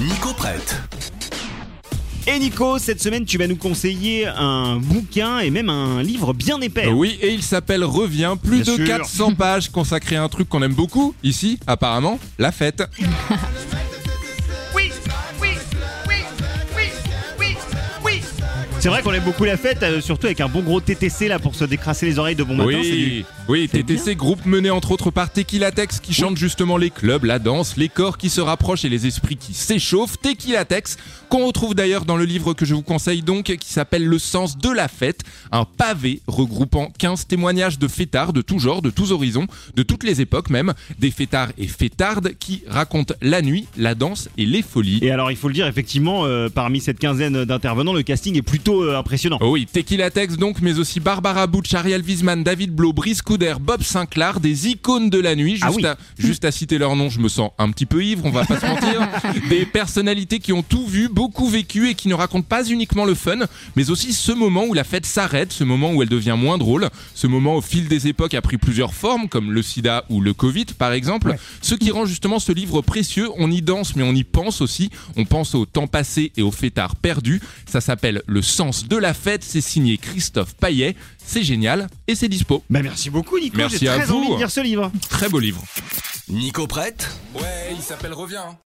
Nico prête. Et Nico, cette semaine, tu vas nous conseiller un bouquin et même un livre bien épais. Oui, et il s'appelle Reviens, plus Bien de sûr. 400 pages consacrées à un truc qu'on aime beaucoup, ici, apparemment, la fête. C'est vrai qu'on aime beaucoup la fête, euh, surtout avec un bon gros TTC là pour se décrasser les oreilles de bon matin. c'est du- Oui, oui, TTC, groupe mené entre autres par Tequilatex qui chante justement les clubs, la danse, les corps qui se rapprochent et les esprits qui s'échauffent. Tequilatex, qu'on retrouve d'ailleurs dans le livre que je vous conseille donc, qui s'appelle Le sens de la fête, un pavé regroupant 15 témoignages de fêtards de tout genre, de tous horizons, de toutes les époques même, des fêtards et fêtardes qui racontent la nuit, la danse et les folies. Et alors, il faut le dire, effectivement, euh, parmi cette quinzaine d'intervenants, le casting est plutôt euh, impressionnant. Oh oui, Tequila Tex donc, mais aussi Barbara Butch, Ariel Wiesman, David Blo, Brice Bob Sinclair, des icônes de la nuit. Juste, Ah oui. à, juste à citer leur nom, je me sens un petit peu ivre, on va pas se mentir. Des personnalités qui ont tout vu, beaucoup vécu et qui ne racontent pas uniquement le fun, mais aussi ce moment où la fête s'arrête, ce moment où elle devient moins drôle, ce moment au fil des époques a pris plusieurs formes, comme le sida ou le Covid par exemple. Ce qui rend justement ce livre précieux, on y danse mais on y pense aussi, on pense au temps passé et aux fêtards perdus. Ça s'appelle Le sens de la fête, c'est signé Christophe Paillet, c'est génial et c'est dispo. Bah, merci beaucoup, Nico. Merci J'ai à très vous. envie de lire ce livre. Très beau livre. Nico prête Ouais, il s'appelle Reviens.